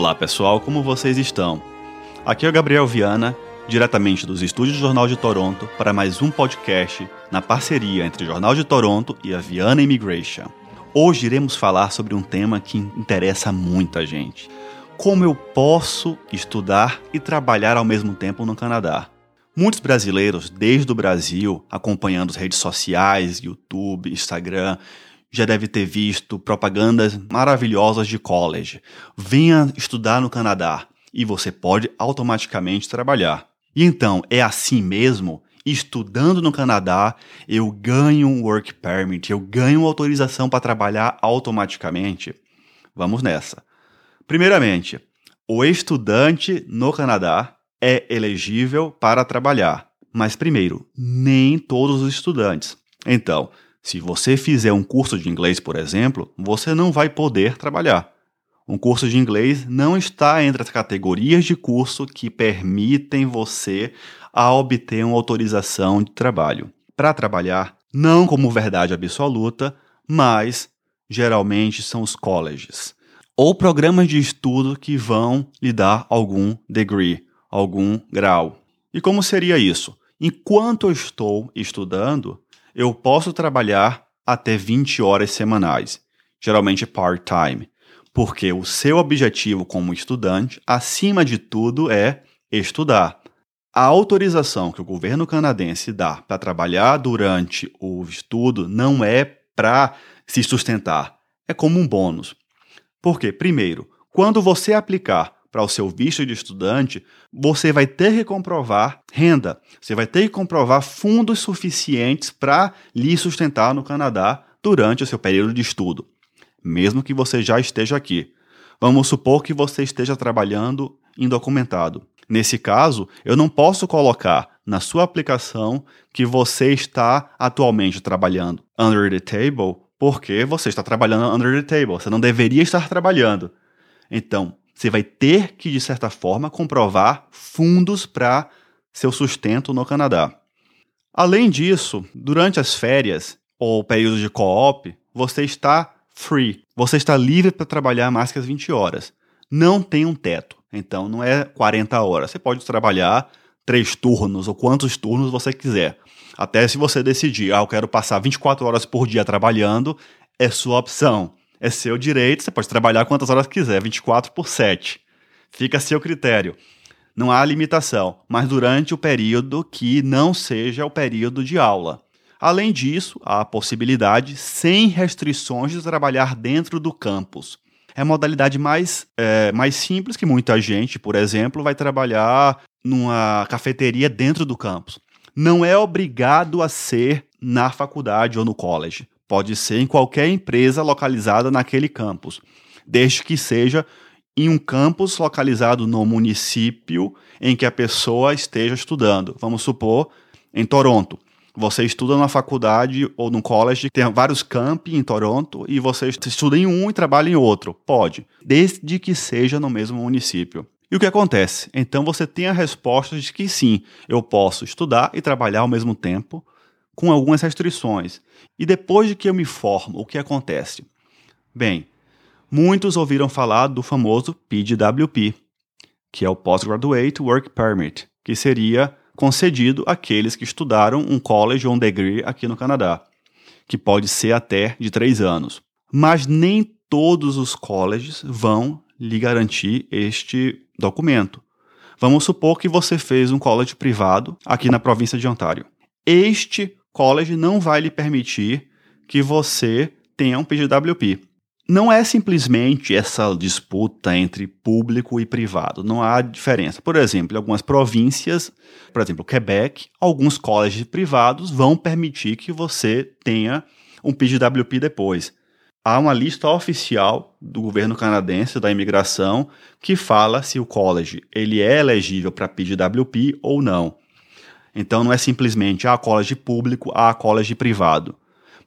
Olá pessoal, como vocês estão? Aqui é o Gabriel Viana, diretamente dos estúdios do Jornal de Toronto, para mais um podcast na parceria entre o Jornal de Toronto e a Viana Immigration. Hoje iremos falar sobre um tema que interessa muita gente. Como eu posso estudar e trabalhar ao mesmo tempo no Canadá? Muitos brasileiros, desde o Brasil, acompanhando as redes sociais, YouTube, Instagram, já deve ter visto propagandas maravilhosas de college. Venha estudar no Canadá e você pode automaticamente trabalhar. E então, é assim mesmo? Estudando no Canadá, eu ganho um work permit, eu ganho autorização para trabalhar automaticamente? Vamos nessa. Primeiramente, o estudante no Canadá é elegível para trabalhar. Mas, primeiro, nem todos os estudantes. Então, se você fizer um curso de inglês, por exemplo, você não vai poder trabalhar. Um curso de inglês não está entre as categorias de curso que permitem você a obter uma autorização de trabalho. Para trabalhar, não como verdade absoluta, mas geralmente são os colleges ou programas de estudo que vão lhe dar algum degree, algum grau. E como seria isso? Enquanto eu estou estudando, eu posso trabalhar até 20 horas semanais, geralmente part-time, porque o seu objetivo como estudante, acima de tudo, é estudar. A autorização que o governo canadense dá para trabalhar durante o estudo não é para se sustentar, é como um bônus. Porque, primeiro, quando você aplicar para o seu visto de estudante, você vai ter que comprovar renda, você vai ter que comprovar fundos suficientes para lhe sustentar no Canadá durante o seu período de estudo, mesmo que você já esteja aqui. Vamos supor que você esteja trabalhando indocumentado. Nesse caso, eu não posso colocar na sua aplicação que você está atualmente trabalhando under the table, porque você está trabalhando under the table. Você não deveria estar trabalhando. Então, você vai ter que, de certa forma, comprovar fundos para seu sustento no Canadá. Além disso, durante as férias ou período de co-op, você está free. Você está livre para trabalhar mais que as 20 horas. Não tem um teto. Então não é 40 horas. Você pode trabalhar três turnos ou quantos turnos você quiser. Até se você decidir, ah, eu quero passar 24 horas por dia trabalhando, é sua opção é seu direito, você pode trabalhar quantas horas quiser, 24 por 7. Fica a seu critério. Não há limitação, mas durante o período que não seja o período de aula. Além disso, há a possibilidade, sem restrições, de trabalhar dentro do campus. É a modalidade mais, é, mais simples que muita gente, por exemplo, vai trabalhar numa cafeteria dentro do campus. Não é obrigado a ser na faculdade ou no college. Pode ser em qualquer empresa localizada naquele campus, desde que seja em um campus localizado no município em que a pessoa esteja estudando. Vamos supor, em Toronto. Você estuda na faculdade ou no college, tem vários campi em Toronto e você estuda em um e trabalha em outro. Pode, desde que seja no mesmo município. E o que acontece? Então você tem a resposta de que sim, eu posso estudar e trabalhar ao mesmo tempo, com algumas restrições. E depois de que eu me formo, o que acontece? Bem, muitos ouviram falar do famoso PGWP, que é o Postgraduate Work Permit, que seria concedido àqueles que estudaram um college ou um degree aqui no Canadá, que pode ser até de três anos. Mas nem todos os colleges vão lhe garantir este documento. Vamos supor que você fez um college privado aqui na província de Ontário. Este college não vai lhe permitir que você tenha um PGWP. Não é simplesmente essa disputa entre público e privado, não há diferença. Por exemplo, em algumas províncias, por exemplo, Quebec, alguns colleges privados vão permitir que você tenha um PGWP depois. Há uma lista oficial do governo canadense da imigração que fala se o college ele é elegível para PGWP ou não. Então não é simplesmente a ah, college público, a ah, college privado.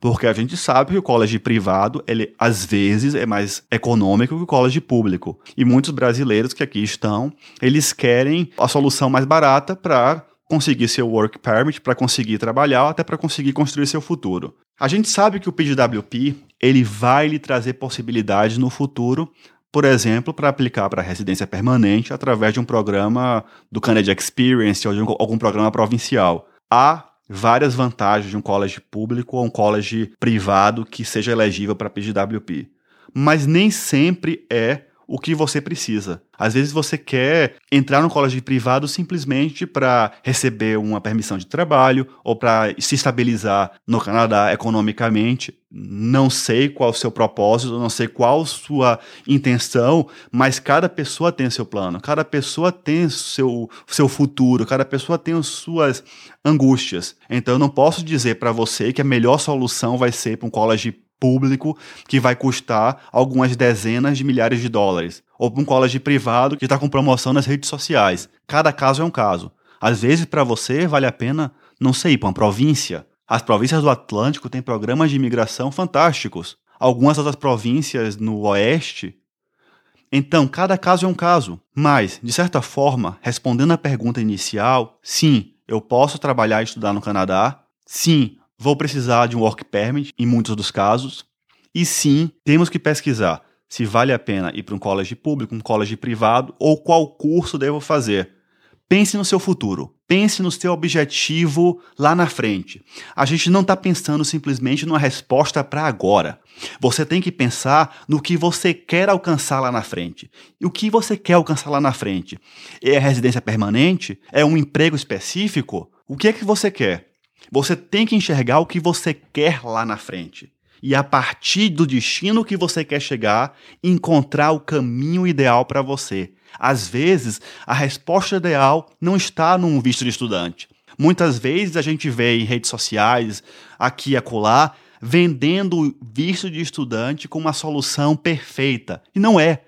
Porque a gente sabe que o college privado, ele às vezes é mais econômico que o college público. E muitos brasileiros que aqui estão, eles querem a solução mais barata para conseguir seu work permit, para conseguir trabalhar, até para conseguir construir seu futuro. A gente sabe que o PGWP, ele vai lhe trazer possibilidades no futuro por exemplo, para aplicar para residência permanente através de um programa do Canada Experience ou de algum programa provincial. Há várias vantagens de um college público ou um college privado que seja elegível para PGWP. Mas nem sempre é o que você precisa. Às vezes você quer entrar no colégio privado simplesmente para receber uma permissão de trabalho ou para se estabilizar no Canadá economicamente. Não sei qual o seu propósito, não sei qual sua intenção, mas cada pessoa tem seu plano, cada pessoa tem seu seu futuro, cada pessoa tem as suas angústias. Então eu não posso dizer para você que a melhor solução vai ser para um colégio público que vai custar algumas dezenas de milhares de dólares, ou para um colégio privado que está com promoção nas redes sociais. Cada caso é um caso. Às vezes, para você, vale a pena, não sei, para uma província. As províncias do Atlântico têm programas de imigração fantásticos. Algumas outras províncias no Oeste. Então, cada caso é um caso. Mas, de certa forma, respondendo à pergunta inicial, sim, eu posso trabalhar e estudar no Canadá. Sim, Vou precisar de um work permit em muitos dos casos. E sim, temos que pesquisar se vale a pena ir para um college público, um college privado ou qual curso devo fazer. Pense no seu futuro, pense no seu objetivo lá na frente. A gente não está pensando simplesmente numa resposta para agora. Você tem que pensar no que você quer alcançar lá na frente. E o que você quer alcançar lá na frente? É residência permanente? É um emprego específico? O que é que você quer? Você tem que enxergar o que você quer lá na frente. E a partir do destino que você quer chegar, encontrar o caminho ideal para você. Às vezes, a resposta ideal não está num visto de estudante. Muitas vezes a gente vê em redes sociais, aqui e acolá, vendendo visto de estudante como uma solução perfeita. E não é.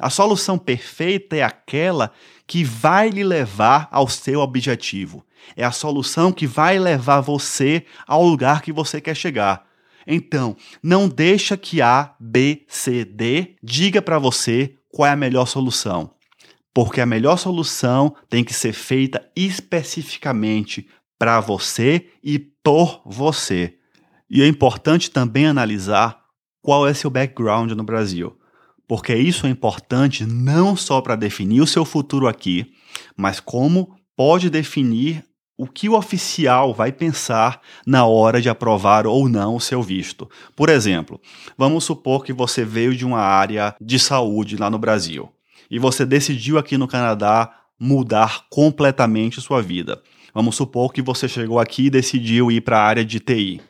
A solução perfeita é aquela que vai lhe levar ao seu objetivo. É a solução que vai levar você ao lugar que você quer chegar. Então, não deixa que A, B, C, D diga para você qual é a melhor solução. Porque a melhor solução tem que ser feita especificamente para você e por você. E é importante também analisar qual é seu background no Brasil. Porque isso é importante não só para definir o seu futuro aqui, mas como pode definir o que o oficial vai pensar na hora de aprovar ou não o seu visto. Por exemplo, vamos supor que você veio de uma área de saúde lá no Brasil e você decidiu aqui no Canadá mudar completamente sua vida. Vamos supor que você chegou aqui e decidiu ir para a área de TI.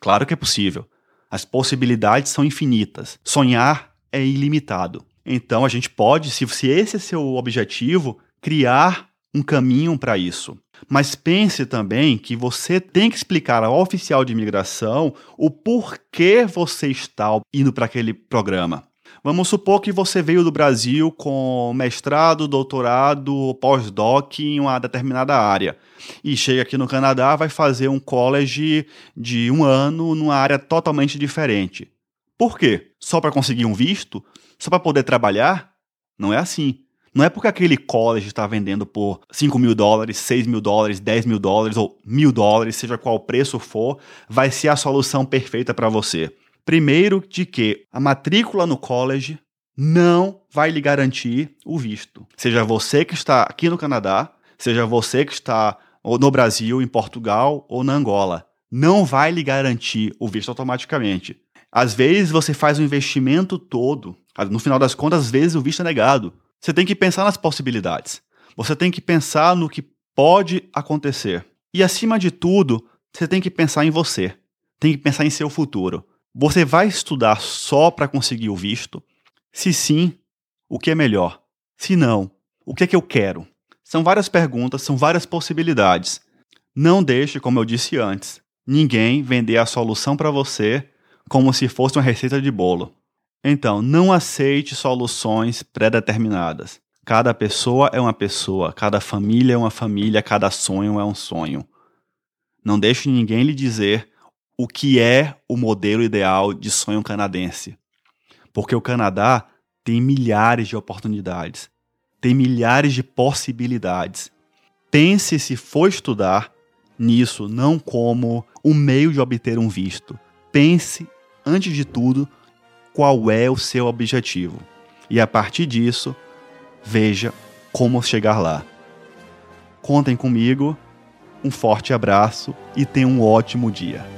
Claro que é possível. As possibilidades são infinitas. Sonhar é ilimitado. Então a gente pode, se, se esse é seu objetivo, criar um caminho para isso. Mas pense também que você tem que explicar ao oficial de imigração o porquê você está indo para aquele programa. Vamos supor que você veio do Brasil com mestrado, doutorado, pós-doc em uma determinada área e chega aqui no Canadá, vai fazer um college de um ano numa área totalmente diferente. Por quê? Só para conseguir um visto? Só para poder trabalhar? Não é assim. Não é porque aquele college está vendendo por 5 mil dólares, 6 mil dólares, 10 mil dólares ou mil dólares, seja qual o preço for, vai ser a solução perfeita para você. Primeiro, de que a matrícula no college não vai lhe garantir o visto. Seja você que está aqui no Canadá, seja você que está no Brasil, em Portugal ou na Angola. Não vai lhe garantir o visto automaticamente. Às vezes você faz o investimento todo, no final das contas, às vezes o visto é negado. Você tem que pensar nas possibilidades. Você tem que pensar no que pode acontecer. E acima de tudo, você tem que pensar em você. Tem que pensar em seu futuro. Você vai estudar só para conseguir o visto? Se sim, o que é melhor? Se não, o que é que eu quero? São várias perguntas, são várias possibilidades. Não deixe, como eu disse antes, ninguém vender a solução para você como se fosse uma receita de bolo. Então, não aceite soluções pré-determinadas. Cada pessoa é uma pessoa, cada família é uma família, cada sonho é um sonho. Não deixe ninguém lhe dizer o que é o modelo ideal de sonho canadense. Porque o Canadá tem milhares de oportunidades, tem milhares de possibilidades. Pense se for estudar nisso não como um meio de obter um visto. Pense, antes de tudo, qual é o seu objetivo. e a partir disso, veja como chegar lá. Contem comigo, um forte abraço e tenham um ótimo dia.